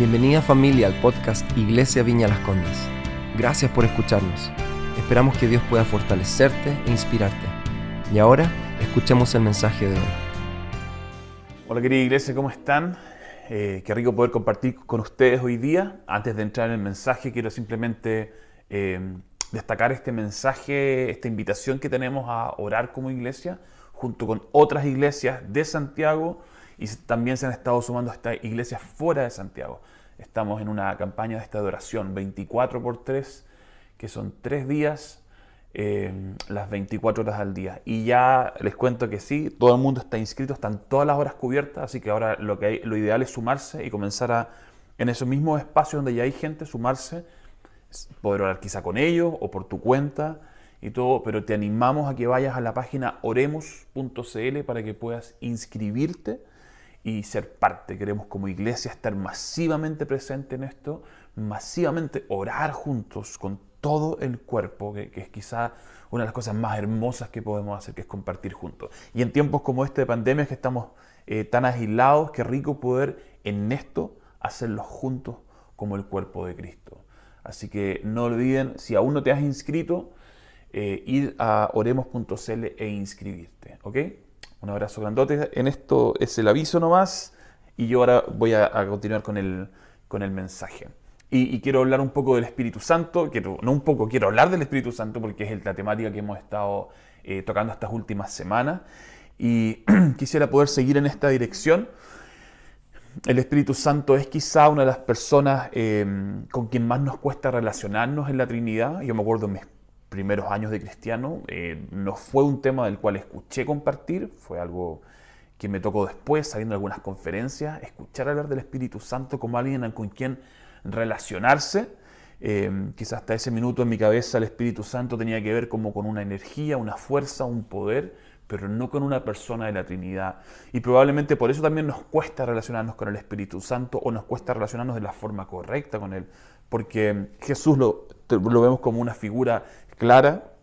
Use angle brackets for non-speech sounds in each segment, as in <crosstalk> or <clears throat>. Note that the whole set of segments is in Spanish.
Bienvenida familia al podcast Iglesia Viña Las Condes. Gracias por escucharnos. Esperamos que Dios pueda fortalecerte e inspirarte. Y ahora escuchemos el mensaje de hoy. Hola querida iglesia, ¿cómo están? Eh, qué rico poder compartir con ustedes hoy día. Antes de entrar en el mensaje, quiero simplemente eh, destacar este mensaje, esta invitación que tenemos a orar como iglesia, junto con otras iglesias de Santiago y también se han estado sumando estas iglesias fuera de Santiago. Estamos en una campaña de esta adoración 24 por 3, que son tres días, eh, las 24 horas al día. Y ya les cuento que sí, todo el mundo está inscrito, están todas las horas cubiertas, así que ahora lo, que hay, lo ideal es sumarse y comenzar a, en esos mismos espacios donde ya hay gente, sumarse, poder orar quizá con ellos o por tu cuenta y todo, pero te animamos a que vayas a la página oremos.cl para que puedas inscribirte y ser parte. Queremos como iglesia estar masivamente presente en esto, masivamente orar juntos con todo el cuerpo, que, es quizá una de las cosas más hermosas que podemos hacer, que es compartir juntos. Y en tiempos como este de pandemia, que estamos eh, tan aislados, qué rico poder en esto hacerlo juntos como el cuerpo de Cristo. Así que no olviden, si aún no te has inscrito, eh, ir a oremos.cl e inscribirte, ¿ok? Un abrazo grandote. En esto es el aviso nomás y yo ahora voy a, continuar con el, con el mensaje. Y, quiero hablar un poco del Espíritu Santo, no un poco, quiero hablar del Espíritu Santo porque es la temática que hemos estado eh, tocando estas últimas semanas. Y <clears throat> quisiera poder seguir en esta dirección. El Espíritu Santo es quizá una de las personas eh, con quien más nos cuesta relacionarnos en la Trinidad. Yo me acuerdo en mis primeros años de cristiano. Eh, no fue un tema del cual escuché compartir, fue algo que me tocó después, saliendo de algunas conferencias, escuchar hablar del Espíritu Santo como alguien con quien relacionarse. Eh, quizás hasta ese minuto en mi cabeza el Espíritu Santo tenía que ver como con una energía, una fuerza, un poder, pero no con una persona de la Trinidad. Y probablemente por eso también nos cuesta relacionarnos con el Espíritu Santo o nos cuesta relacionarnos de la forma correcta con Él, porque Jesús lo, lo vemos como una figura clara.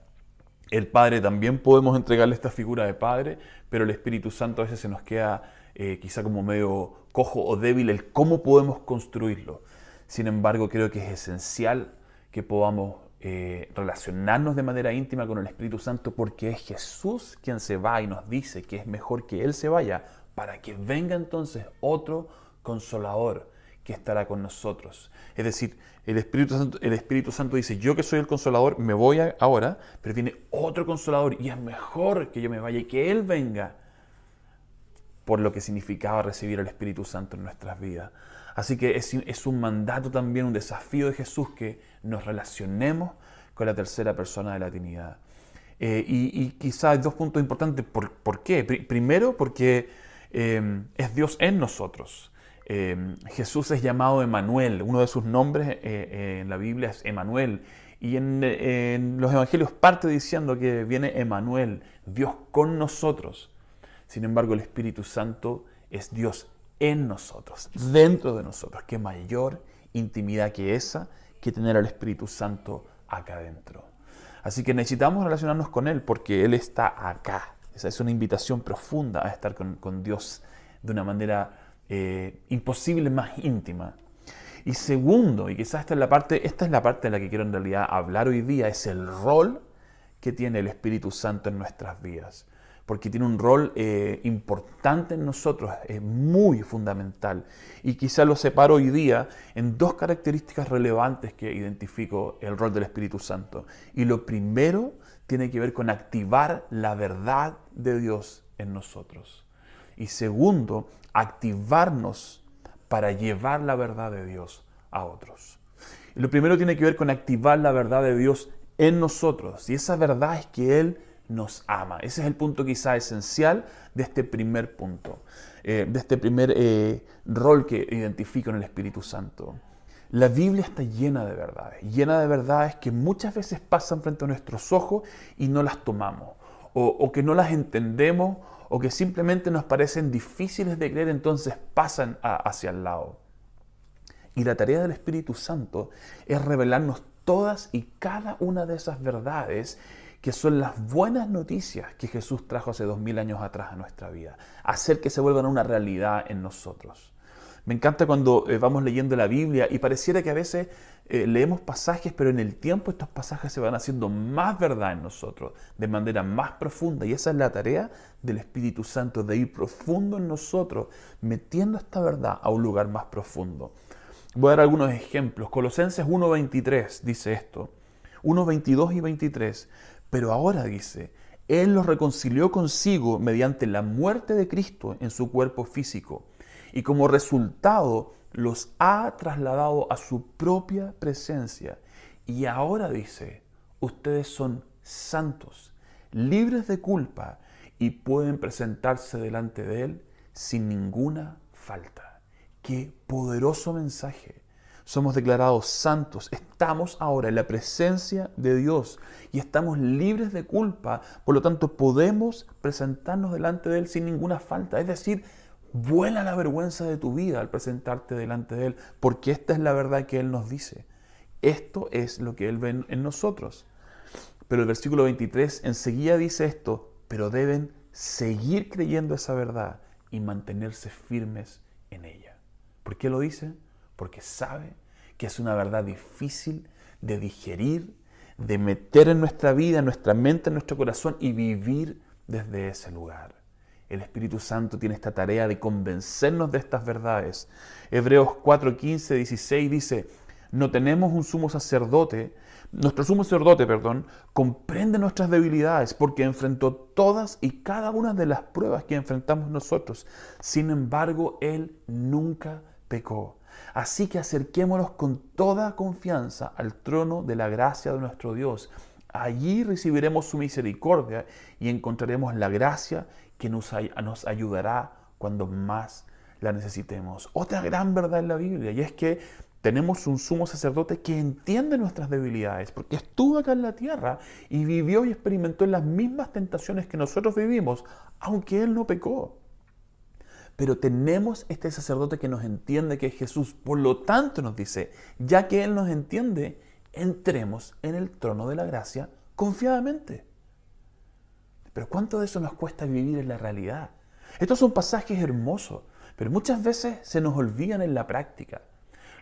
El Padre también podemos entregarle esta figura de Padre, pero el Espíritu Santo a veces se nos queda eh, quizá como medio cojo o débil el cómo podemos construirlo. Sin embargo, creo que es esencial que podamos eh, relacionarnos de manera íntima con el Espíritu Santo porque es Jesús quien se va y nos dice que es mejor que Él se vaya para que venga entonces otro consolador que estará con nosotros. Es decir, el Espíritu Santo, el Espíritu Santo dice, yo que soy el consolador, me voy ahora, pero viene otro consolador y es mejor que yo me vaya y que Él venga, por lo que significaba recibir el Espíritu Santo en nuestras vidas. Así que es, un mandato también, un desafío de Jesús que nos relacionemos con la tercera persona de la Trinidad. Eh, y, quizás hay dos puntos importantes. ¿Por, qué? primero, porque eh, es Dios en nosotros. Em, Jesús es llamado Emanuel, uno de sus nombres eh, eh, en la Biblia es Emanuel. Y en, los evangelios parte diciendo que viene Emanuel, Dios con nosotros. Sin embargo, el Espíritu Santo es Dios en nosotros, dentro de nosotros. Qué mayor intimidad que esa que tener al Espíritu Santo acá adentro. Así que necesitamos relacionarnos con Él porque Él está acá. Esa es una invitación profunda a estar con, con Dios de una manera eh, imposible más íntima. Y segundo, y quizás esta es la parte, esta es la parte de la que quiero en realidad hablar hoy día, es el rol que tiene el Espíritu Santo en nuestras vidas. Porque tiene un rol eh, importante en nosotros, es muy fundamental. Y quizás lo separo hoy día en dos características relevantes que identifico el rol del Espíritu Santo. Y lo primero tiene que ver con activar la verdad de Dios en nosotros. Y segundo, activarnos para llevar la verdad de Dios a otros. Y lo primero tiene que ver con activar la verdad de Dios en nosotros. Y esa verdad es que Él nos ama. Ese es el punto quizá esencial de este primer punto, eh, de este primer eh, rol que identifico en el Espíritu Santo. La Biblia está llena de verdades, llena de verdades que muchas veces pasan frente a nuestros ojos y no las tomamos, o, o que no las entendemos o que simplemente nos parecen difíciles de creer, entonces pasan hacia el lado. Y la tarea del Espíritu Santo es revelarnos todas y cada una de esas verdades que son las buenas noticias que Jesús trajo hace dos mil años atrás a nuestra vida, hacer que se vuelvan una realidad en nosotros. Me encanta cuando eh, vamos leyendo la Biblia y pareciera que a veces eh, leemos pasajes, pero en el tiempo estos pasajes se van haciendo más verdad en nosotros, de manera más profunda. Y esa es la tarea del Espíritu Santo, de ir profundo en nosotros, metiendo esta verdad a un lugar más profundo. Voy a dar algunos ejemplos. Colosenses 1.23 dice esto. 1.22 y 23. Pero ahora dice, Él los reconcilió consigo mediante la muerte de Cristo en su cuerpo físico y como resultado los ha trasladado a su propia presencia. Y ahora dice, ustedes son santos, libres de culpa y pueden presentarse delante de Él sin ninguna falta. Qué poderoso mensaje. Somos declarados santos, estamos ahora en la presencia de Dios y estamos libres de culpa, por lo tanto podemos presentarnos delante de Él sin ninguna falta. Es decir, Vuela la vergüenza de tu vida al presentarte delante de Él, porque esta es la verdad que Él nos dice. Esto es lo que Él ve en nosotros. Pero el versículo 23 enseguida dice esto, pero deben seguir creyendo esa verdad y mantenerse firmes en ella. ¿Por qué lo dice? Porque sabe que es una verdad difícil de digerir, de meter en nuestra vida, en nuestra mente, en nuestro corazón y vivir desde ese lugar. El Espíritu Santo tiene esta tarea de convencernos de estas verdades. Hebreos 4, 15, 16 dice, no tenemos un sumo sacerdote, nuestro sumo sacerdote, perdón, comprende nuestras debilidades porque enfrentó todas y cada una de las pruebas que enfrentamos nosotros. Sin embargo, Él nunca pecó. Así que acerquémonos con toda confianza al trono de la gracia de nuestro Dios. Allí recibiremos su misericordia y encontraremos la gracia que nos, ayudará cuando más la necesitemos. Otra gran verdad en la Biblia, y es que tenemos un sumo sacerdote que entiende nuestras debilidades, porque estuvo acá en la tierra y vivió y experimentó las mismas tentaciones que nosotros vivimos, aunque él no pecó. Pero tenemos este sacerdote que nos entiende que es Jesús. Por lo tanto nos dice, ya que Él nos entiende, entremos en el trono de la gracia confiadamente. Pero ¿cuánto de eso nos cuesta vivir en la realidad? Estos son pasajes hermosos, pero muchas veces se nos olvidan en la práctica.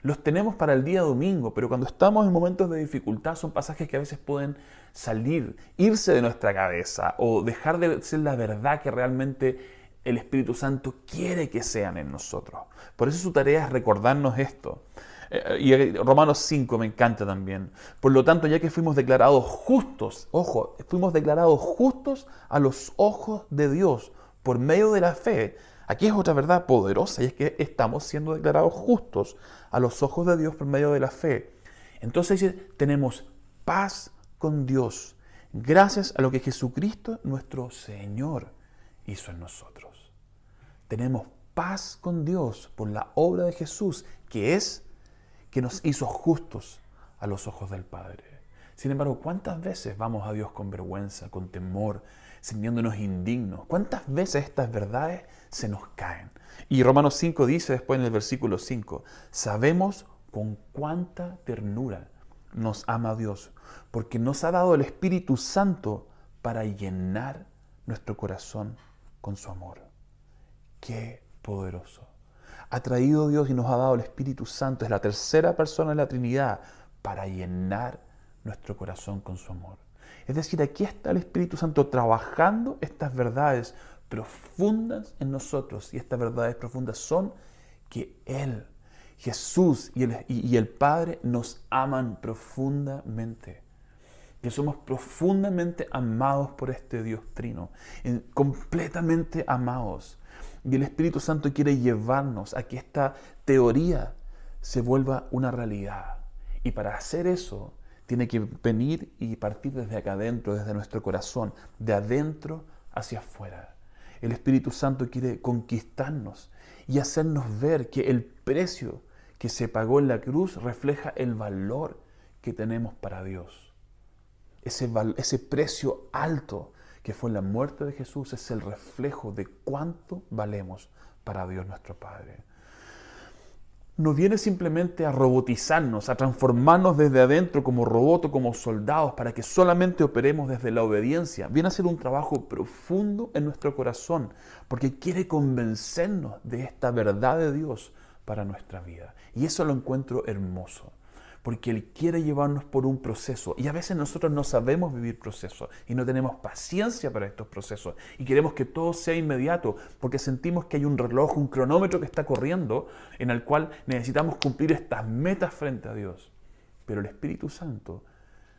Los tenemos para el día domingo, pero cuando estamos en momentos de dificultad son pasajes que a veces pueden salir, irse de nuestra cabeza o dejar de ser la verdad que realmente el Espíritu Santo quiere que sean en nosotros. Por eso su tarea es recordarnos esto. Eh, y Romanos 5 me encanta también. Por lo tanto, ya que fuimos declarados justos, ojo, fuimos declarados justos a los ojos de Dios por medio de la fe. Aquí es otra verdad poderosa y es que estamos siendo declarados justos a los ojos de Dios por medio de la fe. Entonces dice, tenemos paz con Dios gracias a lo que Jesucristo, nuestro Señor, hizo en nosotros. Tenemos paz con Dios por la obra de Jesús, que es que nos hizo justos a los ojos del Padre. Sin embargo, ¿cuántas veces vamos a Dios con vergüenza, con temor, sintiéndonos indignos? ¿Cuántas veces estas verdades se nos caen? Y Romanos 5 dice después en el versículo 5, sabemos con cuánta ternura nos ama Dios, porque nos ha dado el Espíritu Santo para llenar nuestro corazón con su amor. Qué poderoso ha traído Dios y nos ha dado el Espíritu Santo, es la tercera persona de la Trinidad, para llenar nuestro corazón con su amor. Es decir, aquí está el Espíritu Santo trabajando estas verdades profundas en nosotros. Y estas verdades profundas son que Él, Jesús y el, y el Padre nos aman profundamente. Que somos profundamente amados por este Dios trino. Completamente amados. Y el Espíritu Santo quiere llevarnos a que esta teoría se vuelva una realidad. Y para hacer eso, tiene que venir y partir desde acá adentro, desde nuestro corazón, de adentro hacia afuera. El Espíritu Santo quiere conquistarnos y hacernos ver que el precio que se pagó en la cruz refleja el valor que tenemos para Dios. Ese, ese precio alto que fue la muerte de Jesús, es el reflejo de cuánto valemos para Dios nuestro Padre. No viene simplemente a robotizarnos, a transformarnos desde adentro como robots, como soldados, para que solamente operemos desde la obediencia. Viene a ser un trabajo profundo en nuestro corazón, porque quiere convencernos de esta verdad de Dios para nuestra vida. Y eso lo encuentro hermoso porque Él quiere llevarnos por un proceso. Y a veces nosotros no sabemos vivir procesos y no tenemos paciencia para estos procesos. Y queremos que todo sea inmediato porque sentimos que hay un reloj, un cronómetro que está corriendo en el cual necesitamos cumplir estas metas frente a Dios. Pero el Espíritu Santo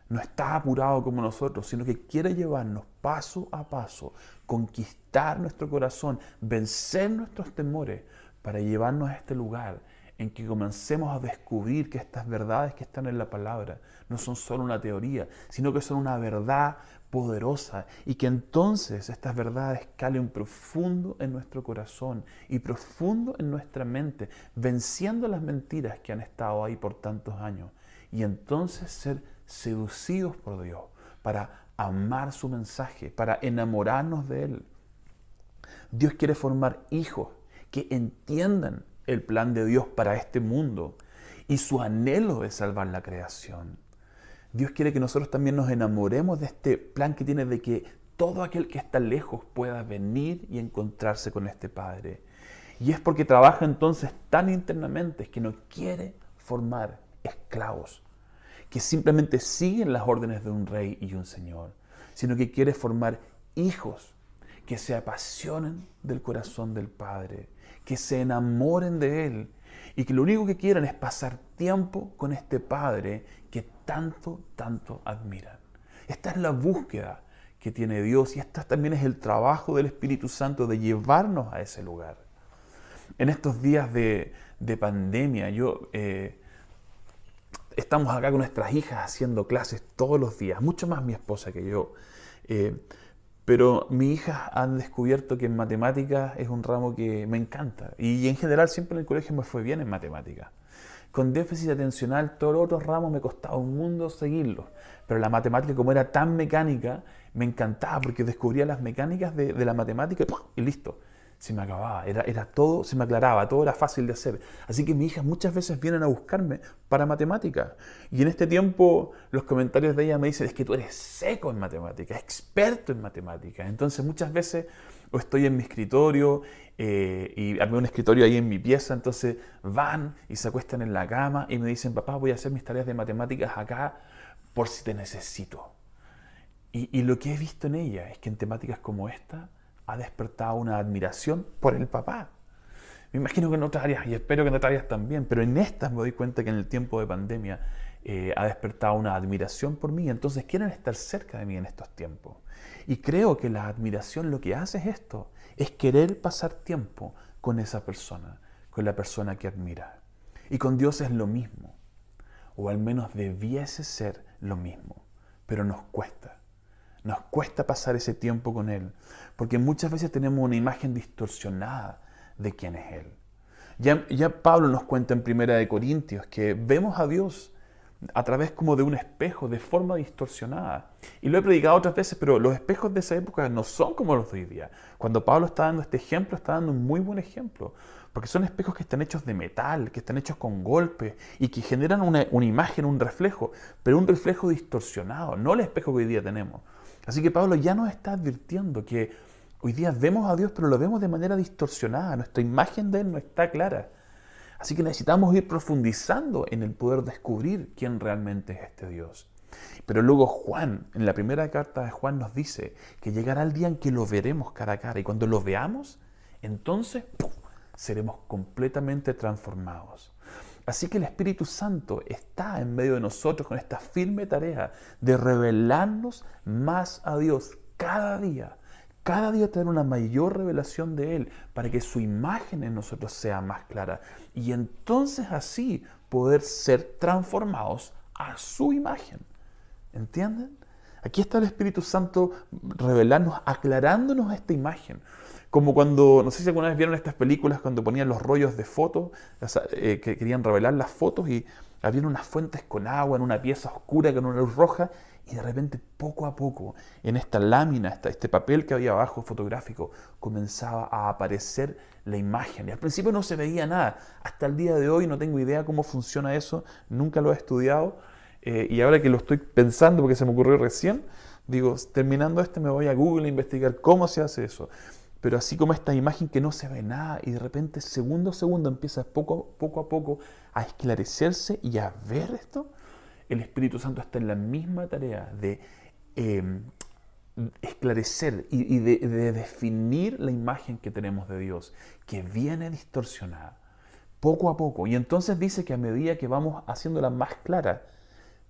no está apurado como nosotros, sino que quiere llevarnos paso a paso, conquistar nuestro corazón, vencer nuestros temores para llevarnos a este lugar en que comencemos a descubrir que estas verdades que están en la palabra no son solo una teoría, sino que son una verdad poderosa y que entonces estas verdades calen profundo en nuestro corazón y profundo en nuestra mente, venciendo las mentiras que han estado ahí por tantos años y entonces ser seducidos por Dios para amar su mensaje, para enamorarnos de Él. Dios quiere formar hijos que entiendan el plan de Dios para este mundo y su anhelo de salvar la creación. Dios quiere que nosotros también nos enamoremos de este plan que tiene de que todo aquel que está lejos pueda venir y encontrarse con este Padre. Y es porque trabaja entonces tan internamente que no quiere formar esclavos, que simplemente siguen las órdenes de un rey y un señor, sino que quiere formar hijos que se apasionen del corazón del Padre, que se enamoren de Él y que lo único que quieran es pasar tiempo con este Padre que tanto, tanto admiran. Esta es la búsqueda que tiene Dios y esta también es el trabajo del Espíritu Santo de llevarnos a ese lugar. En estos días de, pandemia, yo... Eh, estamos acá con nuestras hijas haciendo clases todos los días, mucho más mi esposa que yo. Eh, pero mis hijas han descubierto que en matemáticas es un ramo que me encanta. Y en general siempre en el colegio me fue bien en matemáticas. Con déficit atencional, todos los otros ramos me costaba un mundo seguirlos. Pero la matemática, como era tan mecánica, me encantaba porque descubría las mecánicas de, de la matemática y listo se me acababa, era, era todo, se me aclaraba, todo era fácil de hacer. Así que mis hijas muchas veces vienen a buscarme para matemáticas. Y en este tiempo los comentarios de ella me dicen, es que tú eres seco en matemáticas, experto en matemáticas. Entonces muchas veces o estoy en mi escritorio eh, y armé un escritorio ahí en mi pieza, entonces van y se acuestan en la cama y me dicen, papá, voy a hacer mis tareas de matemáticas acá por si te necesito. Y, y lo que he visto en ella es que en temáticas como esta, ha despertado una admiración por el papá. Me imagino que en otras áreas, y espero que en otras áreas también, pero en estas me doy cuenta que en el tiempo de pandemia eh, ha despertado una admiración por mí, entonces quieren estar cerca de mí en estos tiempos. Y creo que la admiración lo que hace es esto, es querer pasar tiempo con esa persona, con la persona que admira. Y con Dios es lo mismo, o al menos debiese ser lo mismo, pero nos cuesta. Nos cuesta pasar ese tiempo con Él, porque muchas veces tenemos una imagen distorsionada de quién es Él. Ya, ya Pablo nos cuenta en Primera de Corintios que vemos a Dios a través como de un espejo, de forma distorsionada. Y lo he predicado otras veces, pero los espejos de esa época no son como los de hoy día. Cuando Pablo está dando este ejemplo, está dando un muy buen ejemplo, porque son espejos que están hechos de metal, que están hechos con golpes y que generan una, una imagen, un reflejo, pero un reflejo distorsionado, no el espejo que hoy día tenemos. Así que Pablo ya nos está advirtiendo que hoy día vemos a Dios, pero lo vemos de manera distorsionada. Nuestra imagen de Él no está clara. Así que necesitamos ir profundizando en el poder descubrir quién realmente es este Dios. Pero luego Juan, en la primera carta de Juan, nos dice que llegará el día en que lo veremos cara a cara. Y cuando lo veamos, entonces seremos completamente transformados. Así que el Espíritu Santo está en medio de nosotros con esta firme tarea de revelarnos más a Dios cada día. Cada día tener una mayor revelación de Él para que su imagen en nosotros sea más clara. Y entonces así poder ser transformados a su imagen. ¿Entienden? Aquí está el Espíritu Santo revelándonos, aclarándonos esta imagen. Como cuando, no sé si alguna vez vieron estas películas cuando ponían los rollos de fotos, eh, que querían revelar las fotos y habían unas fuentes con agua en una pieza oscura con una luz roja y de repente poco a poco en esta lámina, este papel que había abajo fotográfico, comenzaba a aparecer la imagen. Y al principio no se veía nada. Hasta el día de hoy no tengo idea cómo funciona eso, nunca lo he estudiado. Eh, y ahora que lo estoy pensando porque se me ocurrió recién, digo, terminando este me voy a Google a investigar cómo se hace eso. Pero así como esta imagen que no se ve nada y de repente segundo a segundo empieza poco, poco a poco a esclarecerse y a ver esto, el Espíritu Santo está en la misma tarea de em, esclarecer y, de, de definir la imagen que tenemos de Dios, que viene distorsionada poco a poco. Y entonces dice que a medida que vamos haciéndola más clara,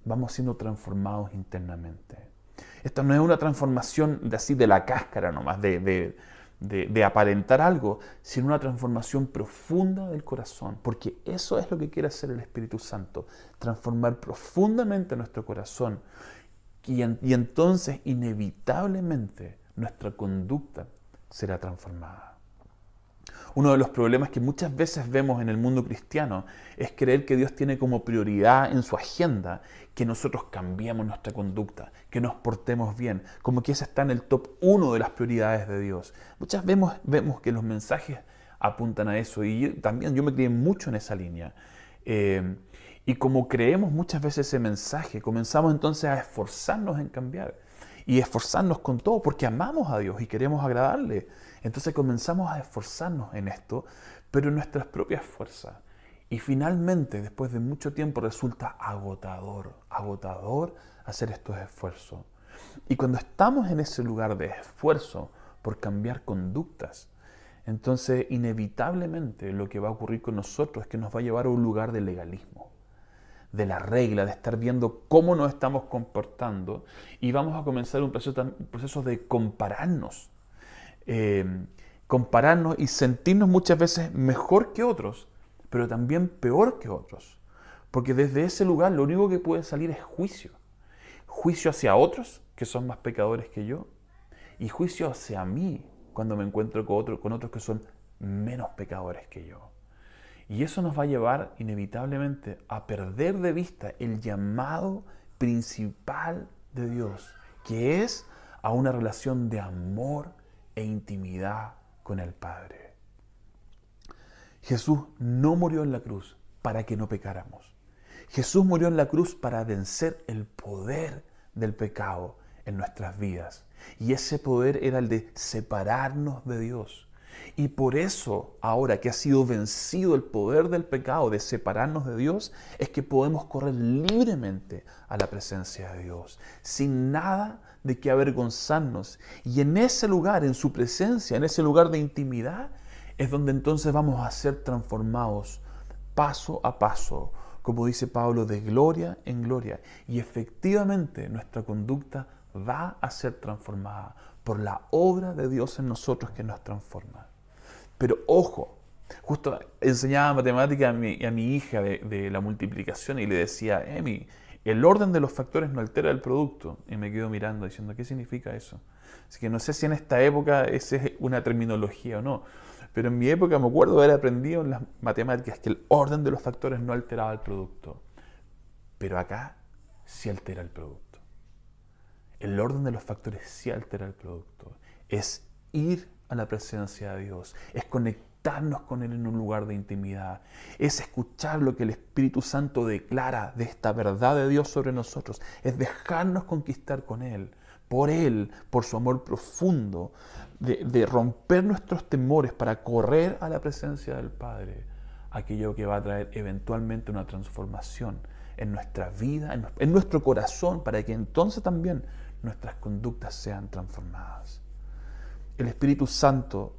vamos siendo transformados internamente. Esto no es una transformación de así de la cáscara nomás, de, aparentar algo, sino una transformación profunda del corazón, porque eso es lo que quiere hacer el Espíritu Santo, transformar profundamente nuestro corazón y entonces inevitablemente nuestra conducta será transformada. Uno de los problemas que muchas veces vemos en el mundo cristiano es creer que Dios tiene como prioridad en su agenda que nosotros cambiemos nuestra conducta, que nos portemos bien, como que ese está en el top uno de las prioridades de Dios. Muchas veces vemos, vemos que los mensajes apuntan a eso y también yo me crié mucho en esa línea. Eh, y como creemos muchas veces ese mensaje, comenzamos entonces a esforzarnos en cambiar y esforzarnos con todo porque amamos a Dios y queremos agradarle. Entonces comenzamos a esforzarnos en esto, pero en nuestras propias fuerzas. Y finalmente, después de mucho tiempo, resulta agotador, agotador hacer estos esfuerzos. Y cuando estamos en ese lugar de esfuerzo por cambiar conductas, entonces inevitablemente lo que va a ocurrir con nosotros es que nos va a llevar a un lugar de legalismo, de la regla, de estar viendo cómo nos estamos comportando y vamos a comenzar un proceso, un proceso de compararnos eh, compararnos y sentirnos muchas veces mejor que otros, pero también peor que otros. Porque desde ese lugar lo único que puede salir es juicio. Juicio hacia otros, que son más pecadores que yo, y juicio hacia mí, cuando me encuentro con, con otros que son menos pecadores que yo. Y eso nos va a llevar inevitablemente a perder de vista el llamado principal de Dios, que es a una relación de amor e intimidad con el Padre. Jesús no murió en la cruz para que no pecáramos. Jesús murió en la cruz para vencer el poder del pecado en nuestras vidas. Y ese poder era el de separarnos de Dios. Y por eso, ahora que ha sido vencido el poder del pecado de separarnos de Dios, es que podemos correr libremente a la presencia de Dios, sin nada de qué avergonzarnos. Y en ese lugar, en su presencia, en ese lugar de intimidad, es donde entonces vamos a ser transformados paso a paso, como dice Pablo, de gloria en gloria. Y efectivamente nuestra conducta va a ser transformada por la obra de Dios en nosotros que nos transforma. Pero ojo, justo enseñaba matemática a mi, a mi hija de, de, la multiplicación y le decía, Emi, el orden de los factores no altera el producto. Y me quedo mirando diciendo, ¿qué significa eso? Así que no sé si en esta época esa es una terminología o no. Pero en mi época me acuerdo haber aprendido en las matemáticas que el orden de los factores no alteraba el producto. Pero acá sí altera el producto. El orden de los factores sí altera el producto. Es ir a la presencia de Dios. Es conectar con Él en un lugar de intimidad. Es escuchar lo que el Espíritu Santo declara de esta verdad de Dios sobre nosotros. Es dejarnos conquistar con Él, por Él, por su amor profundo, de, romper nuestros temores para correr a la presencia del Padre. Aquello que va a traer eventualmente una transformación en nuestra vida, en nuestro corazón, para que entonces también nuestras conductas sean transformadas. El Espíritu Santo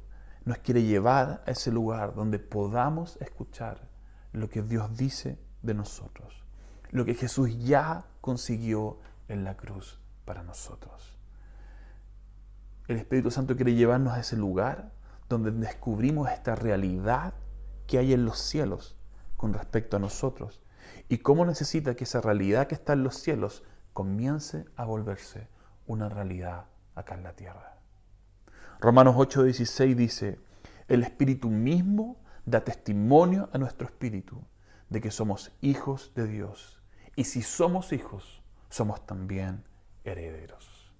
nos quiere llevar a ese lugar donde podamos escuchar lo que Dios dice de nosotros, lo que Jesús ya consiguió en la cruz para nosotros. El Espíritu Santo quiere llevarnos a ese lugar donde descubrimos esta realidad que hay en los cielos con respecto a nosotros y cómo necesita que esa realidad que está en los cielos comience a volverse una realidad acá en la tierra. Romanos 8:16 dice, el Espíritu mismo da testimonio a nuestro espíritu de que somos hijos de Dios. Y si somos hijos, somos también herederos.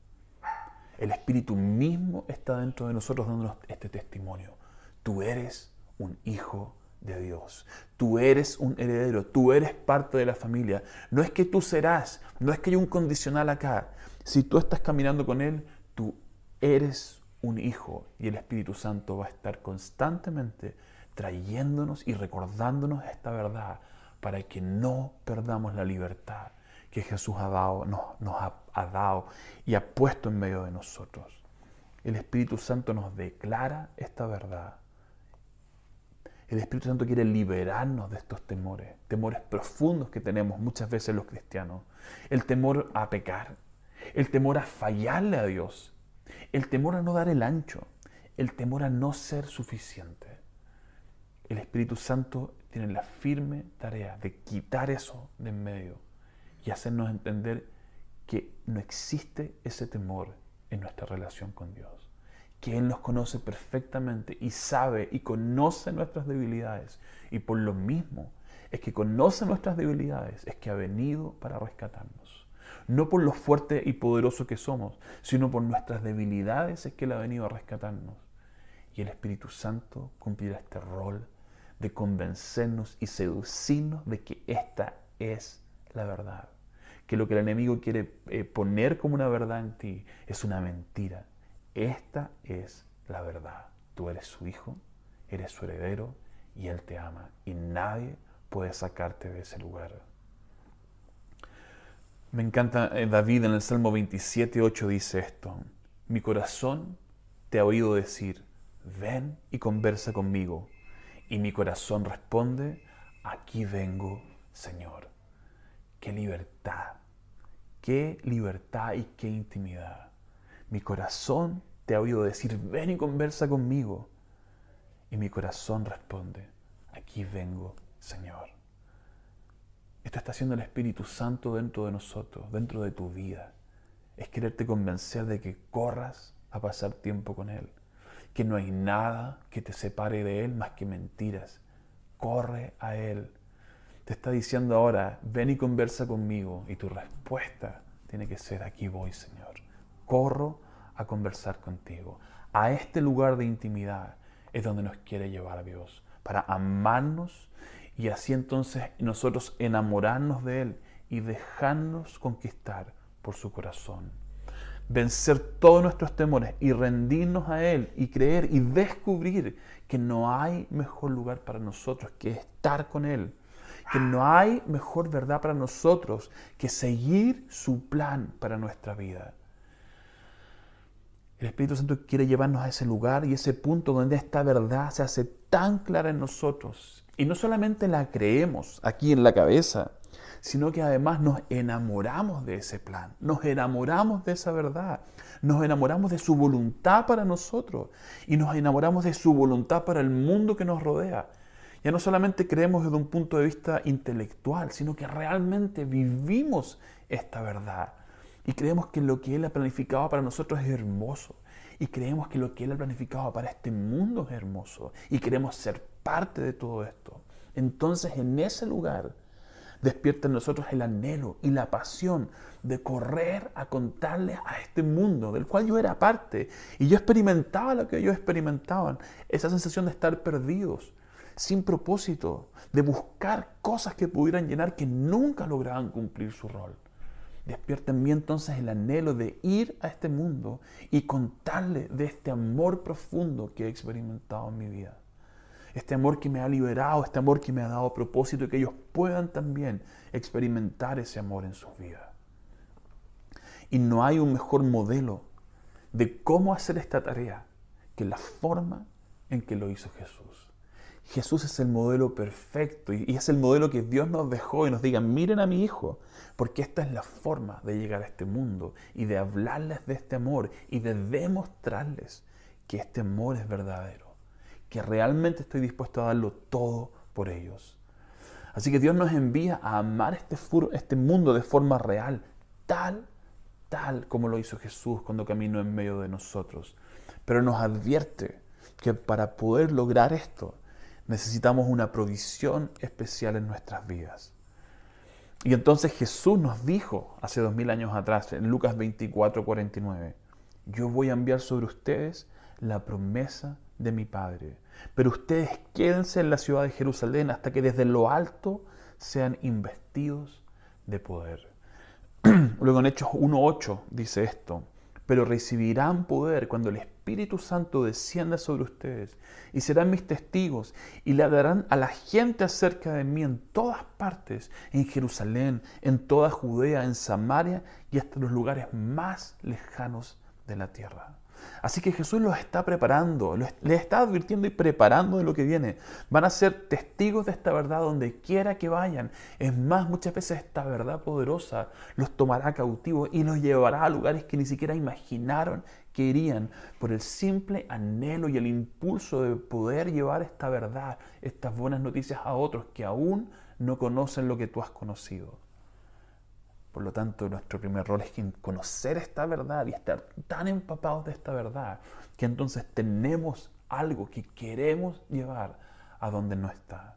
El Espíritu mismo está dentro de nosotros dándonos este testimonio. Tú eres un hijo de Dios. Tú eres un heredero, tú eres parte de la familia. No es que tú serás, no es que hay un condicional acá. Si tú estás caminando con Él, tú eres un hijo y el Espíritu Santo va a estar constantemente trayéndonos y recordándonos esta verdad para que no perdamos la libertad que Jesús ha dado, nos, ha dado y ha puesto en medio de nosotros. El Espíritu Santo nos declara esta verdad. El Espíritu Santo quiere liberarnos de estos temores, temores profundos que tenemos muchas veces los cristianos. El temor a pecar, el temor a fallarle a Dios, el temor a no dar el ancho, el temor a no ser suficiente. El Espíritu Santo tiene la firme tarea de quitar eso de en medio y hacernos entender que no existe ese temor en nuestra relación con Dios. Que Él nos conoce perfectamente y sabe y conoce nuestras debilidades. Y por lo mismo es que conoce nuestras debilidades, es que ha venido para rescatarnos. No por lo fuerte y poderoso que somos, sino por nuestras debilidades es que Él ha venido a rescatarnos. Y el Espíritu Santo cumplirá este rol de convencernos y seducirnos de que esta es la verdad que lo que el enemigo quiere eh, poner como una verdad en ti es una mentira. Esta es la verdad. Tú eres su hijo, eres su heredero y Él te ama y nadie puede sacarte de ese lugar. Me encanta eh, David en el Salmo 27, 8 dice esto. Mi corazón te ha oído decir, ven y conversa conmigo. Y mi corazón responde, aquí vengo, Señor. Qué libertad Qué libertad y qué intimidad. Mi corazón te ha oído decir, ven y conversa conmigo. Y mi corazón responde, aquí vengo, Señor. Esto está haciendo el Espíritu Santo dentro de nosotros, dentro de tu vida. Es quererte convencer de que corras a pasar tiempo con Él. Que no hay nada que te separe de Él más que mentiras. Corre a Él te está diciendo ahora, ven y conversa conmigo. Y tu respuesta tiene que ser, aquí voy, Señor. Corro a conversar contigo. A este lugar de intimidad es donde nos quiere llevar Dios, para amarnos y así entonces nosotros enamorarnos de Él y dejarnos conquistar por su corazón. Vencer todos nuestros temores y rendirnos a Él y creer y descubrir que no hay mejor lugar para nosotros que estar con Él que no hay mejor verdad para nosotros que seguir su plan para nuestra vida. El Espíritu Santo quiere llevarnos a ese lugar y ese punto donde esta verdad se hace tan clara en nosotros. Y no solamente la creemos aquí en la cabeza, sino que además nos enamoramos de ese plan, nos enamoramos de esa verdad, nos enamoramos de su voluntad para nosotros y nos enamoramos de su voluntad para el mundo que nos rodea. Ya no solamente creemos desde un punto de vista intelectual, sino que realmente vivimos esta verdad. Y creemos que lo que Él ha planificado para nosotros es hermoso. Y creemos que lo que Él ha planificado para este mundo es hermoso. Y queremos ser parte de todo esto. Entonces en ese lugar despierta en nosotros el anhelo y la pasión de correr a contarle a este mundo del cual yo era parte. Y yo experimentaba lo que ellos experimentaban. Esa sensación de estar perdidos sin propósito, de buscar cosas que pudieran llenar que nunca lograban cumplir su rol. Despierta en mí entonces el anhelo de ir a este mundo y contarle de este amor profundo que he experimentado en mi vida. Este amor que me ha liberado, este amor que me ha dado propósito y que ellos puedan también experimentar ese amor en sus vidas. Y no hay un mejor modelo de cómo hacer esta tarea que la forma en que lo hizo Jesús. Jesús es el modelo perfecto y es el modelo que Dios nos dejó y nos diga, miren a mi hijo, porque esta es la forma de llegar a este mundo y de hablarles de este amor y de demostrarles que este amor es verdadero, que realmente estoy dispuesto a darlo todo por ellos. Así que Dios nos envía a amar este, este mundo de forma real, tal, tal como lo hizo Jesús cuando caminó en medio de nosotros. Pero nos advierte que para poder lograr esto, necesitamos una provisión especial en nuestras vidas. Y entonces Jesús nos dijo hace dos mil años atrás, en Lucas 24, 49, yo voy a enviar sobre ustedes la promesa de mi Padre, pero ustedes quédense en la ciudad de Jerusalén hasta que desde lo alto sean investidos de poder. <clears throat> Luego en Hechos 1.8 dice esto, pero recibirán poder cuando el Espíritu Santo descienda sobre ustedes y serán mis testigos y le darán a la gente acerca de mí en todas partes, en Jerusalén, en toda Judea, en Samaria y hasta los lugares más lejanos de la tierra. Así que Jesús los está preparando, les está advirtiendo y preparando de lo que viene. Van a ser testigos de esta verdad donde quiera que vayan. Es más, muchas veces esta verdad poderosa los tomará cautivos y los llevará a lugares que ni siquiera imaginaron que irían por el simple anhelo y el impulso de poder llevar esta verdad, estas buenas noticias a otros que aún no conocen lo que tú has conocido. Por lo tanto, nuestro primer rol es conocer esta verdad y estar tan empapados de esta verdad que entonces tenemos algo que queremos llevar a donde no está.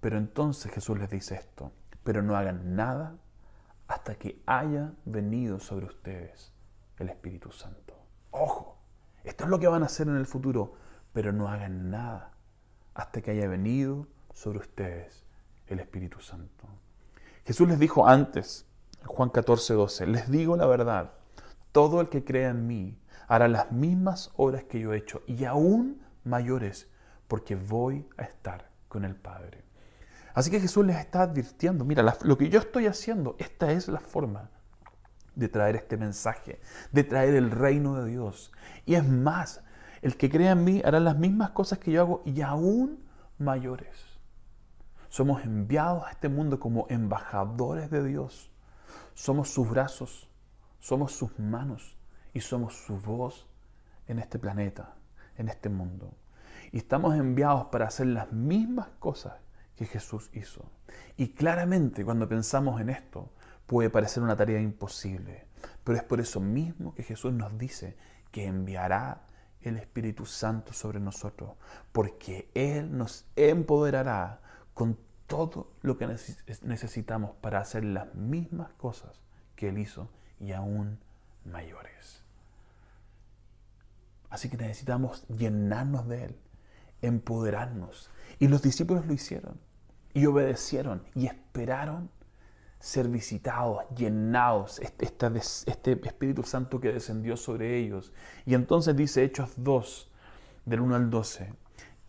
Pero entonces Jesús les dice esto, pero no hagan nada hasta que haya venido sobre ustedes el Espíritu Santo. Ojo, esto es lo que van a hacer en el futuro, pero no hagan nada hasta que haya venido sobre ustedes el Espíritu Santo. Jesús les dijo antes, Juan 14, 12, les digo la verdad, todo el que crea en mí hará las mismas obras que yo he hecho y aún mayores, porque voy a estar con el Padre. Así que Jesús les está advirtiendo, mira, lo que yo estoy haciendo, esta es la forma de traer este mensaje, de traer el reino de Dios. Y es más, el que crea en mí hará las mismas cosas que yo hago y aún mayores. Somos enviados a este mundo como embajadores de Dios. Somos sus brazos, somos sus manos y somos su voz en este planeta, en este mundo. Y estamos enviados para hacer las mismas cosas que Jesús hizo. Y claramente cuando pensamos en esto, puede parecer una tarea imposible. Pero es por eso mismo que Jesús nos dice que enviará el Espíritu Santo sobre nosotros, porque Él nos empoderará con todo lo que necesitamos para hacer las mismas cosas que Él hizo y aún mayores. Así que necesitamos llenarnos de Él, empoderarnos. Y los discípulos lo hicieron y obedecieron y esperaron ser visitados, llenados, este, Espíritu Santo que descendió sobre ellos. Y entonces dice Hechos 2, del 1 al 12,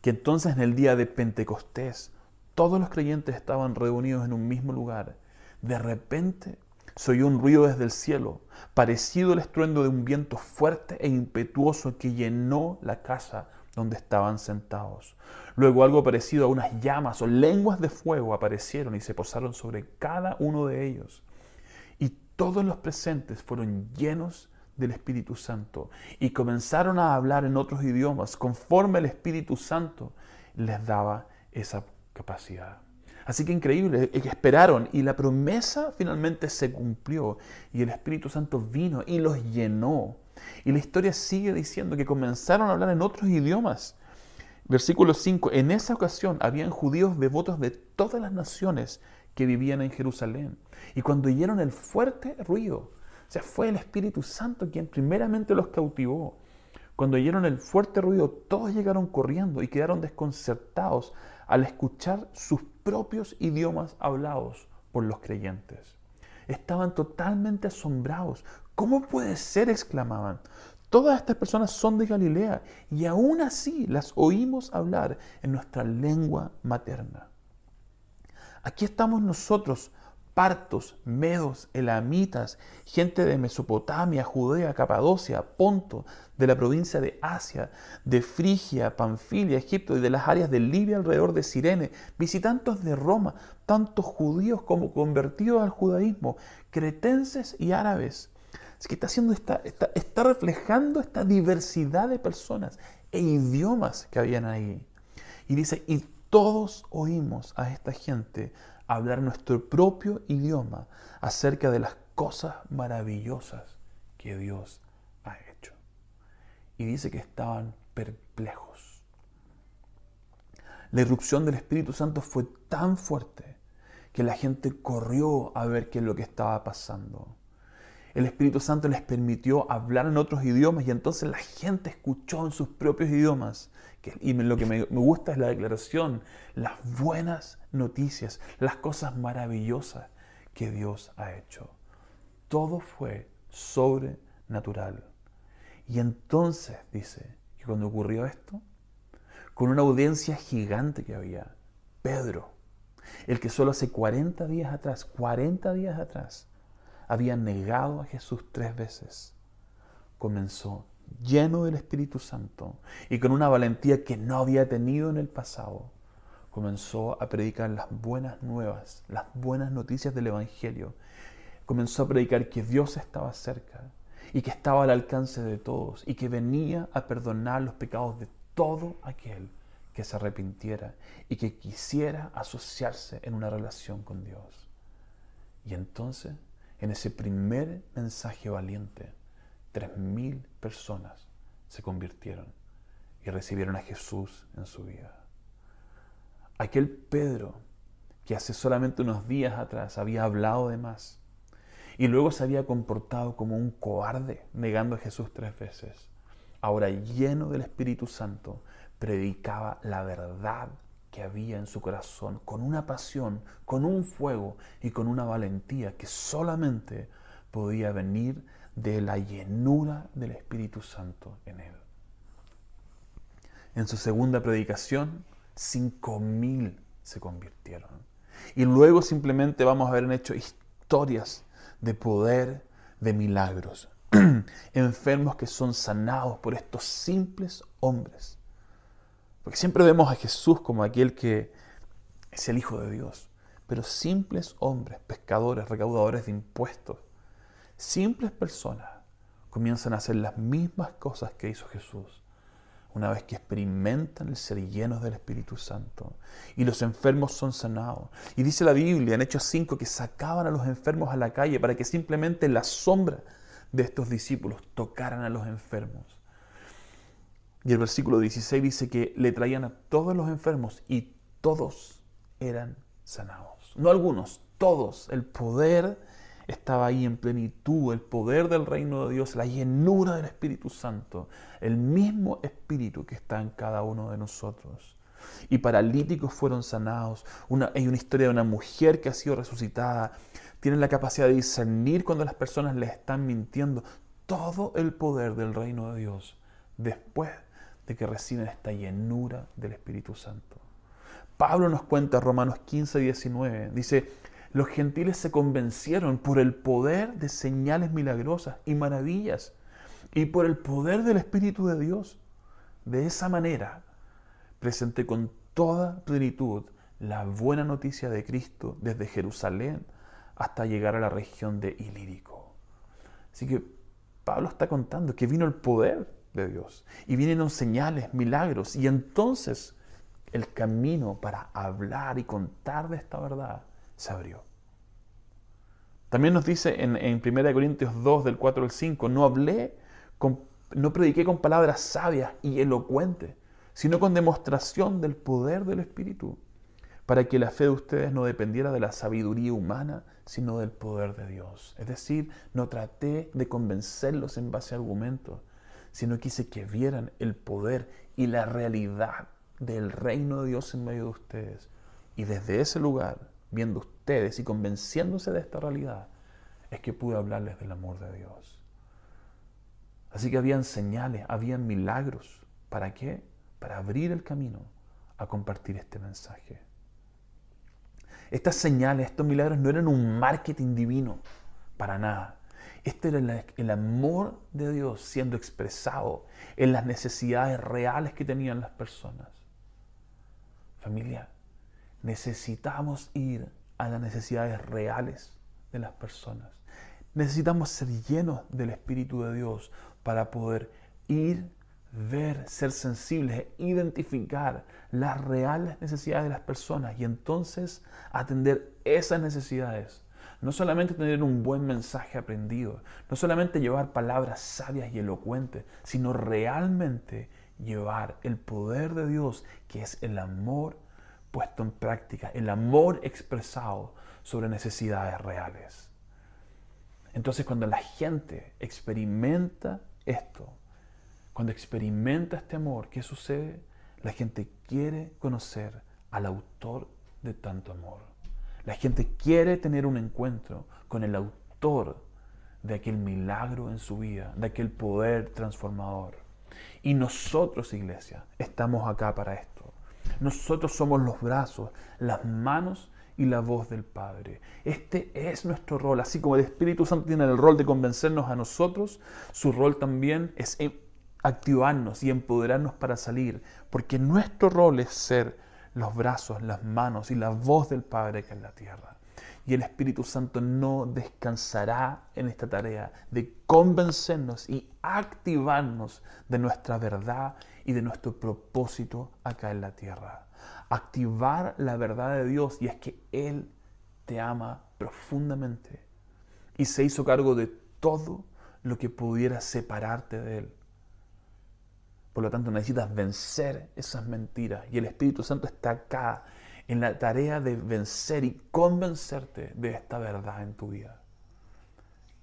que entonces en el día de Pentecostés, todos los creyentes estaban reunidos en un mismo lugar. De repente se oyó un ruido desde el cielo, parecido al estruendo de un viento fuerte e impetuoso que llenó la casa donde estaban sentados. Luego algo parecido a unas llamas o lenguas de fuego aparecieron y se posaron sobre cada uno de ellos. Y todos los presentes fueron llenos del Espíritu Santo y comenzaron a hablar en otros idiomas conforme el Espíritu Santo les daba esa capacidad. Así que increíble, que esperaron y la promesa finalmente se cumplió y el Espíritu Santo vino y los llenó. Y la historia sigue diciendo que comenzaron a hablar en otros idiomas. Versículo 5, en esa ocasión habían judíos devotos de todas las naciones que vivían en Jerusalén. Y cuando oyeron el fuerte ruido, o sea, fue el Espíritu Santo quien primeramente los cautivó. Cuando oyeron el fuerte ruido, todos llegaron corriendo y quedaron desconcertados al escuchar sus propios idiomas hablados por los creyentes. Estaban totalmente asombrados. ¿Cómo puede ser? exclamaban. Todas estas personas son de Galilea y aún así las oímos hablar en nuestra lengua materna. Aquí estamos nosotros partos, medos, elamitas, gente de Mesopotamia, Judea, Capadocia, Ponto, de la provincia de Asia, de Frigia, Panfilia, Egipto y de las áreas de Libia alrededor de Sirene, visitantes de Roma, tanto judíos como convertidos al judaísmo, cretenses y árabes. Es que está, haciendo está, está reflejando esta diversidad de personas e idiomas que habían ahí. Y dice, y todos oímos a esta gente hablar nuestro propio idioma acerca de las cosas maravillosas que Dios ha hecho. Y dice que estaban perplejos. La irrupción del Espíritu Santo fue tan fuerte que la gente corrió a ver qué es lo que estaba pasando. El Espíritu Santo les permitió hablar en otros idiomas y entonces la gente escuchó en sus propios idiomas y lo que me, gusta es la declaración, las buenas noticias, las cosas maravillosas que Dios ha hecho. Todo fue sobrenatural. natural. Y entonces dice que cuando ocurrió esto, con una audiencia gigante que había, Pedro, el que solo hace 40 días atrás, 40 días atrás, había negado a Jesús tres veces, comenzó lleno del Espíritu Santo y con una valentía que no había tenido en el pasado, comenzó a predicar las buenas nuevas, las buenas noticias del Evangelio. Comenzó a predicar que Dios estaba cerca y que estaba al alcance de todos y que venía a perdonar los pecados de todo aquel que se arrepintiera y que quisiera asociarse en una relación con Dios. Y entonces, en ese primer mensaje valiente, tres mil personas se convirtieron y recibieron a Jesús en su vida. Aquel Pedro que hace solamente unos días atrás había hablado de más y luego se había comportado como un cobarde negando a Jesús tres veces, ahora lleno del Espíritu Santo, predicaba la verdad que había en su corazón con una pasión, con un fuego y con una valentía que solamente podía venir de la llenura del Espíritu Santo en él. En su segunda predicación, cinco mil se convirtieron. Y luego simplemente vamos a ver en hecho historias de poder, de milagros. <clears throat> Enfermos que son sanados por estos simples hombres. Porque siempre vemos a Jesús como aquel que es el Hijo de Dios. Pero simples hombres, pescadores, recaudadores de impuestos, simples personas comienzan a hacer las mismas cosas que hizo Jesús una vez que experimentan el ser llenos del Espíritu Santo. Y los enfermos son sanados. Y dice la Biblia en Hechos 5 que sacaban a los enfermos a la calle para que simplemente la sombra de estos discípulos tocaran a los enfermos. Y el versículo 16 dice que le traían a todos los enfermos y todos eran sanados. No algunos, todos. El poder estaba ahí en plenitud, el poder del reino de Dios, la llenura del Espíritu Santo, el mismo Espíritu que está en cada uno de nosotros. Y paralíticos fueron sanados. Hay una historia de una mujer que ha sido resucitada. Tienen la capacidad de discernir cuando las personas les están mintiendo. Todo el poder del reino de Dios después de que reciben esta llenura del Espíritu Santo. Pablo nos cuenta Romanos 15, 19. Dice, los gentiles se convencieron por el poder de señales milagrosas y maravillas y por el poder del Espíritu de Dios. De esa manera presenté con toda plenitud la buena noticia de Cristo desde Jerusalén hasta llegar a la región de Ilírico. Así que Pablo está contando que vino el poder de Dios y vienen señales, milagros y entonces el camino para hablar y contar de esta verdad se abrió. También nos dice en, 1 Corintios 2, del 4 al 5, no hablé, no prediqué con palabras sabias y elocuentes, sino con demostración del poder del Espíritu, para que la fe de ustedes no dependiera de la sabiduría humana, sino del poder de Dios. Es decir, no traté de convencerlos en base a argumentos, sino quise que vieran el poder y la realidad del reino de Dios en medio de ustedes. Y desde ese lugar viendo ustedes y convenciéndose de esta realidad, es que pude hablarles del amor de Dios. Así que habían señales, habían milagros. ¿Para qué? Para abrir el camino a compartir este mensaje. Estas señales, estos milagros no eran un marketing divino, para nada. Este era el amor de Dios siendo expresado en las necesidades reales que tenían las personas. Familia, necesitamos ir a las necesidades reales de las personas. Necesitamos ser llenos del Espíritu de Dios para poder ir, ver, ser sensibles, identificar las reales necesidades de las personas y entonces atender esas necesidades. No solamente tener un buen mensaje aprendido, no solamente llevar palabras sabias y elocuentes, sino realmente llevar el poder de Dios, que es el amor puesto en práctica, el amor expresado sobre necesidades reales. Entonces cuando la gente experimenta esto, cuando experimenta este amor, ¿qué sucede? La gente quiere conocer al autor de tanto amor. La gente quiere tener un encuentro con el autor de aquel milagro en su vida, de aquel poder transformador. Y nosotros, iglesia, estamos acá para esto. Nosotros somos los brazos, las manos y la voz del Padre. Este es nuestro rol. Así como el Espíritu Santo tiene el rol de convencernos a nosotros, su rol también es activarnos y empoderarnos para salir. Porque nuestro rol es ser los brazos, las manos y la voz del Padre que es la tierra. Y el Espíritu Santo no descansará en esta tarea de convencernos y activarnos de nuestra verdad y de nuestro propósito acá en la tierra. Activar la verdad de Dios y es que Él te ama profundamente y se hizo cargo de todo lo que pudiera separarte de Él. Por lo tanto, necesitas vencer esas mentiras. Y el Espíritu Santo está acá en la tarea de vencer y convencerte de esta verdad en tu vida.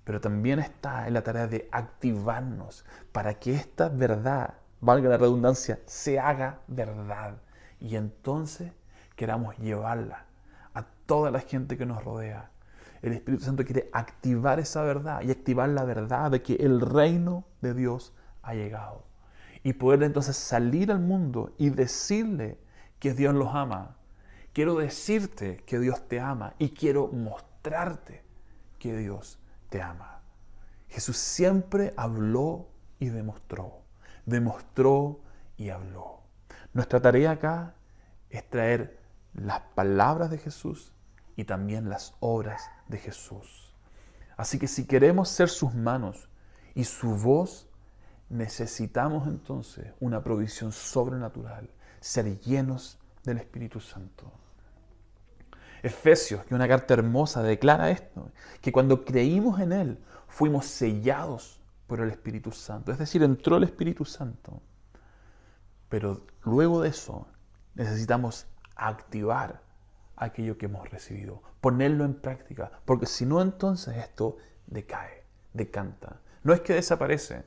Pero también está en la tarea de activarnos para que esta verdad, valga la redundancia, se haga verdad. Y entonces queramos llevarla a toda la gente que nos rodea. El Espíritu Santo quiere activar esa verdad y activar la verdad de que el reino de Dios ha llegado y poder entonces salir al mundo y decirle que Dios los ama. Quiero decirte que Dios te ama y quiero mostrarte que Dios te ama. Jesús siempre habló y demostró, demostró y habló. Nuestra tarea acá es traer las palabras de Jesús y también las obras de Jesús. Así que si queremos ser sus manos y su voz, necesitamos entonces una provisión sobrenatural, ser llenos del Espíritu Santo. Efesios, que una carta hermosa, declara esto, que cuando creímos en Él fuimos sellados por el Espíritu Santo, es decir, entró el Espíritu Santo. Pero luego de eso necesitamos activar aquello que hemos recibido, ponerlo en práctica, porque si no entonces esto decae, decanta. No es que desaparece,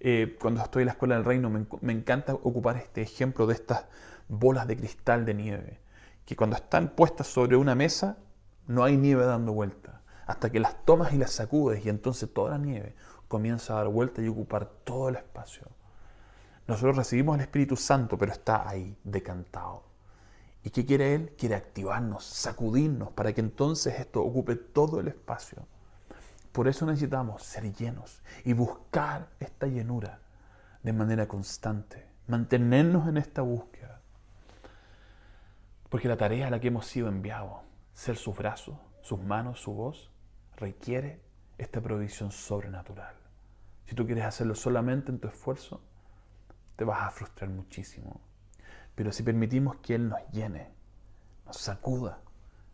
eh, cuando estoy en la escuela del reino, me, encanta ocupar este ejemplo de estas bolas de cristal de nieve, que cuando están puestas sobre una mesa, no hay nieve dando vuelta, hasta que las tomas y las sacudes y entonces toda la nieve comienza a dar vuelta y ocupar todo el espacio. Nosotros recibimos el Espíritu Santo, pero está ahí, decantado. ¿Y qué quiere Él? Quiere activarnos, sacudirnos, para que entonces esto ocupe todo el espacio. Por eso necesitamos ser llenos y buscar esta llenura de manera constante, mantenernos en esta búsqueda. Porque la tarea a la que hemos sido enviados, ser sus brazos, sus manos, su voz, requiere esta provisión sobrenatural. Si tú quieres hacerlo solamente en tu esfuerzo, te vas a frustrar muchísimo. Pero si permitimos que Él nos llene, nos sacuda,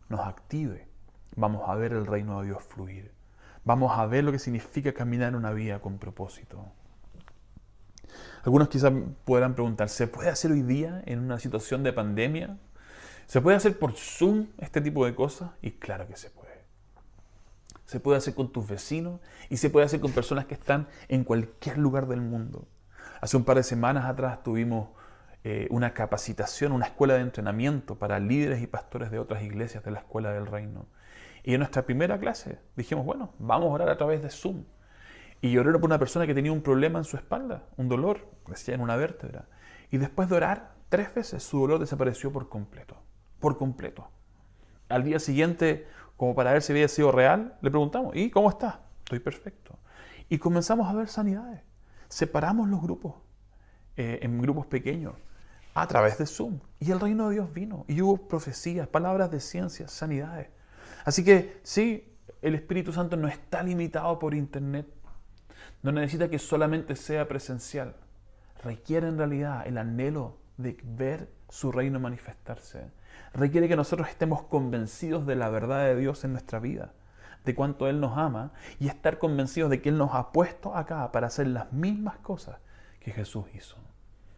nos active, vamos a ver el reino de Dios fluir vamos a ver lo que significa caminar una vida con propósito. Algunos quizás podrán preguntar, ¿se puede hacer hoy día en una situación de pandemia? ¿Se puede hacer por Zoom este tipo de cosas? Y claro que se puede. Se puede hacer con tus vecinos y se puede hacer con personas que están en cualquier lugar del mundo. Hace un par de semanas atrás tuvimos eh, una capacitación, una escuela de entrenamiento para líderes y pastores de otras iglesias de la Escuela del Reino. Y en nuestra primera clase dijimos, bueno, vamos a orar a través de Zoom. Y oré por una persona que tenía un problema en su espalda, un dolor, decía en una vértebra. Y después de orar tres veces, su dolor desapareció por completo. Por completo. Al día siguiente, como para ver si había sido real, le preguntamos, ¿y cómo está? Estoy perfecto. Y comenzamos a ver sanidades. Separamos los grupos eh, en grupos pequeños a través de Zoom. Y el reino de Dios vino. Y hubo profecías, palabras de ciencia, sanidades. Así que sí, el Espíritu Santo no está limitado por Internet. No necesita que solamente sea presencial. Requiere en realidad el anhelo de ver su reino manifestarse. Requiere que nosotros estemos convencidos de la verdad de Dios en nuestra vida, de cuánto Él nos ama y estar convencidos de que Él nos ha puesto acá para hacer las mismas cosas que Jesús hizo.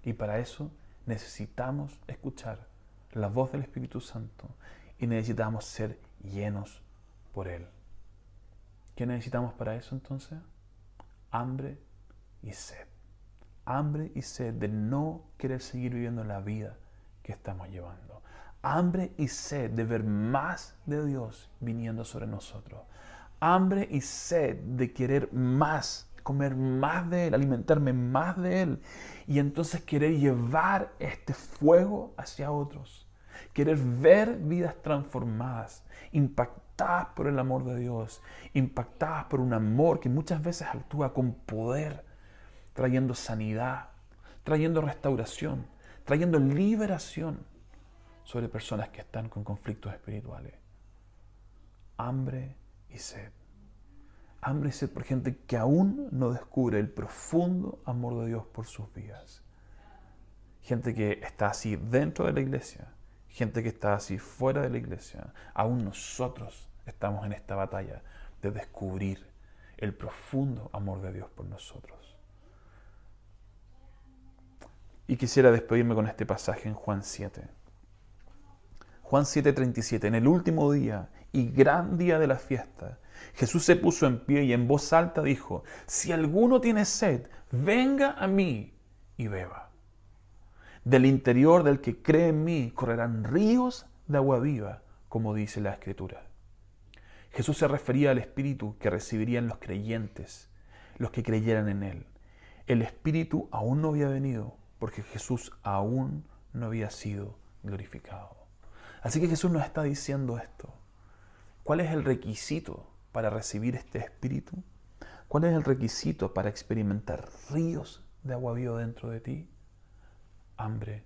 Y para eso necesitamos escuchar la voz del Espíritu Santo y necesitamos ser llenos por Él. ¿Qué necesitamos para eso entonces? Hambre y sed. Hambre y sed de no querer seguir viviendo la vida que estamos llevando. Hambre y sed de ver más de Dios viniendo sobre nosotros. hambre y sed de querer más, comer más de Él, alimentarme más de Él. Y entonces querer llevar este fuego hacia otros. Querer ver vidas transformadas, impactadas por el amor de Dios, impactadas por un amor que muchas veces actúa con poder, trayendo sanidad, trayendo restauración, trayendo liberación sobre personas que están con conflictos espirituales. Hambre y sed. Hambre y sed por gente que aún no descubre el profundo amor de Dios por sus vidas. Gente que está así dentro de la iglesia, gente que está así fuera de la iglesia. Aún nosotros estamos en esta batalla de descubrir el profundo amor de Dios por nosotros. Y quisiera despedirme con este pasaje en Juan 7. Juan 7:37, en el último día y gran día de la fiesta, Jesús se puso en pie y en voz alta dijo, si alguno tiene sed, venga a mí y beba. Del interior del que cree en mí correrán ríos de agua viva, como dice la Escritura. Jesús se refería al Espíritu que recibirían los creyentes, los que creyeran en Él. El Espíritu aún no había venido porque Jesús aún no había sido glorificado. Así que Jesús nos está diciendo esto. ¿Cuál es el requisito para recibir este Espíritu? ¿Cuál es el requisito para experimentar ríos de agua viva dentro de ti? Hambre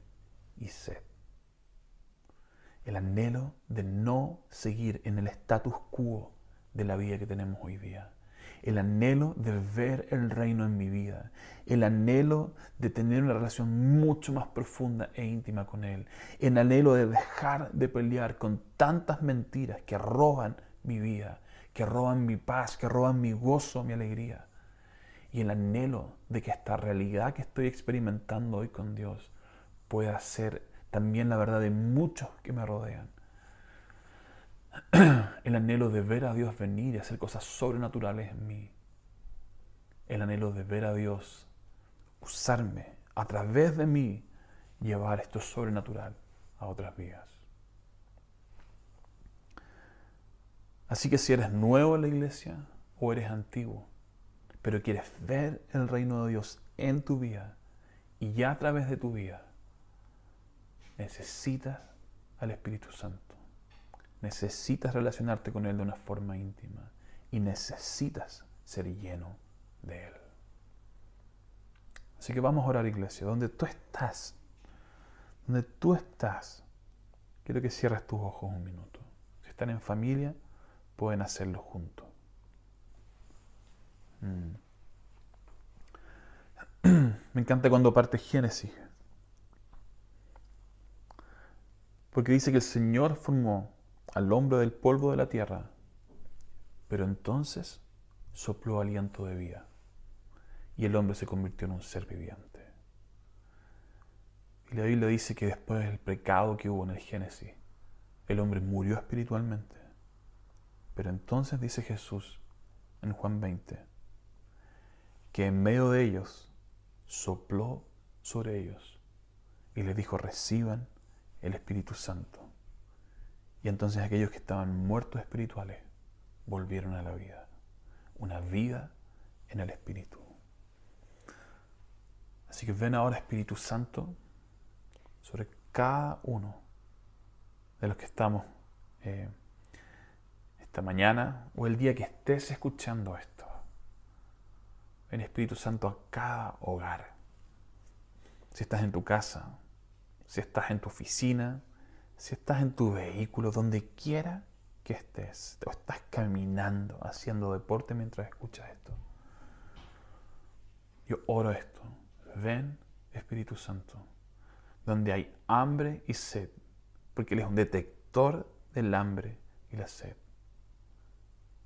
y sed. El anhelo de no seguir en el status quo de la vida que tenemos hoy día el anhelo de ver el reino en mi vida, el anhelo de tener una relación mucho más profunda e íntima con Él, el anhelo de dejar de pelear con tantas mentiras que roban mi vida, que roban mi paz, que roban mi gozo, mi alegría, y el anhelo de que esta realidad que estoy experimentando hoy con Dios pueda ser también la verdad de muchos que me rodean <clears throat> el anhelo de ver a Dios venir y hacer cosas sobrenaturales en mí. El anhelo de ver a Dios usarme a través de mí, llevar esto sobrenatural a otras vidas. Así que si eres nuevo en la iglesia o eres antiguo, pero quieres ver el reino de Dios en tu vida y ya a través de tu vida, necesitas al Espíritu Santo. Necesitas relacionarte con Él de una forma íntima y necesitas ser lleno de Él. Así que vamos a orar, iglesia, donde tú estás, donde tú estás, quiero que cierres tus ojos un minuto. Si están en familia, pueden hacerlo juntos. Mm. <clears throat> Me encanta cuando parte Génesis. Porque dice que el Señor formó al hombre del polvo de la tierra. Pero entonces sopló aliento de vida y el hombre se convirtió en un ser viviente. Y la Biblia dice que después del pecado que hubo en el Génesis, el hombre murió espiritualmente. Pero entonces dice Jesús en Juan 20, que en medio de ellos sopló sobre ellos y les dijo, reciban el Espíritu Santo. Y entonces aquellos que estaban muertos espirituales volvieron a la vida. Una vida en el Espíritu. Así que ven ahora Espíritu Santo sobre cada uno de los que estamos eh, esta mañana o el día que estés escuchando esto. Ven Espíritu Santo a cada hogar. Si estás en tu casa, si estás en tu oficina, si estás en tu vehículo, donde quiera que estés, o estás caminando, haciendo deporte mientras escuchas esto, yo oro esto. Ven, Espíritu Santo, donde hay hambre y sed, porque Él es un detector del hambre y la sed.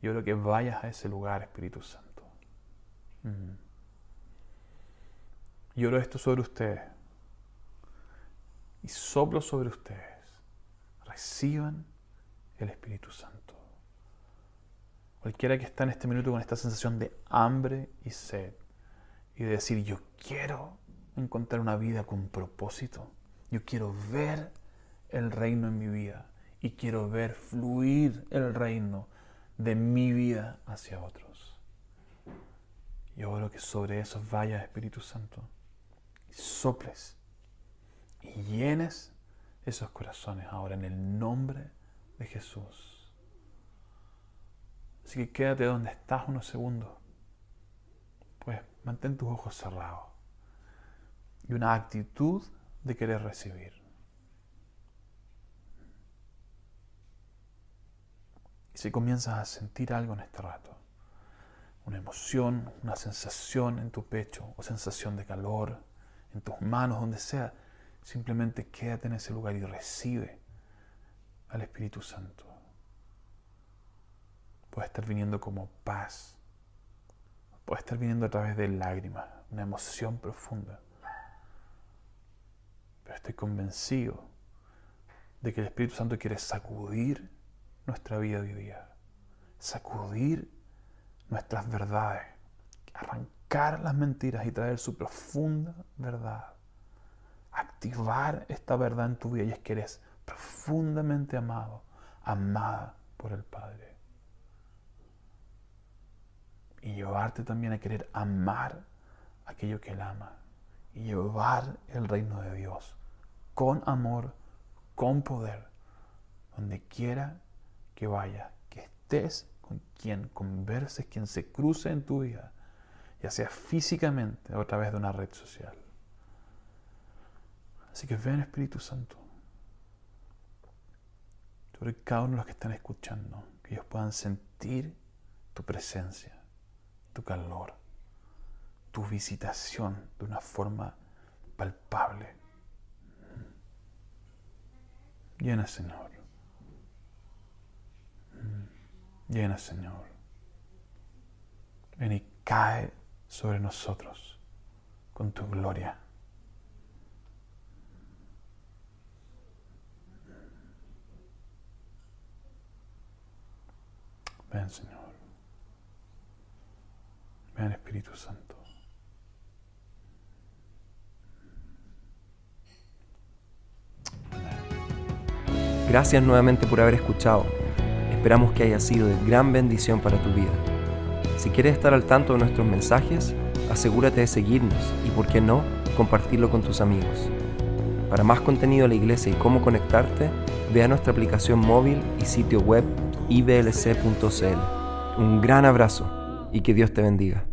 Yo oro que vayas a ese lugar, Espíritu Santo. Mm. Yo oro esto sobre ustedes y soplo sobre ustedes reciban el Espíritu Santo. Cualquiera que está en este minuto con esta sensación de hambre y sed y de decir, yo quiero encontrar una vida con propósito, yo quiero ver el reino en mi vida y quiero ver fluir el reino de mi vida hacia otros. Y oro que sobre esos vaya Espíritu Santo y soples y llenes esos corazones ahora en el nombre de Jesús. Así que quédate donde estás unos segundos. Pues mantén tus ojos cerrados y una actitud de querer recibir. Y si comienzas a sentir algo en este rato, una emoción, una sensación en tu pecho o sensación de calor en tus manos, donde sea, simplemente quédate en ese lugar y recibe al Espíritu Santo. Puede estar viniendo como paz, puede estar viniendo a través de lágrimas, una emoción profunda. Pero estoy convencido de que el Espíritu Santo quiere sacudir nuestra vida hoy día, sacudir nuestras verdades, arrancar las mentiras y traer su profunda verdad. Activar esta verdad en tu vida y es que eres profundamente amado, amada por el Padre. Y llevarte también a querer amar aquello que Él ama y llevar el reino de Dios con amor, con poder, donde quiera que vayas, que estés con quien converses, quien se cruce en tu vida, ya sea físicamente o a través de una red social. Así que ven Espíritu Santo sobre cada uno de los que están escuchando, que ellos puedan sentir tu presencia, tu calor, tu visitación de una forma palpable. Llena, Señor. Llena, Señor. Ven y cae sobre nosotros con tu gloria. Ven, Señor. Ven, Espíritu Santo. Gracias nuevamente por haber escuchado. Esperamos que haya sido de gran bendición para tu vida. Si quieres estar al tanto de nuestros mensajes, asegúrate de seguirnos y, por qué no, compartirlo con tus amigos. Para más contenido de la iglesia y cómo conectarte, ve a nuestra aplicación móvil y sitio web iblc.cl. Un gran abrazo y que Dios te bendiga.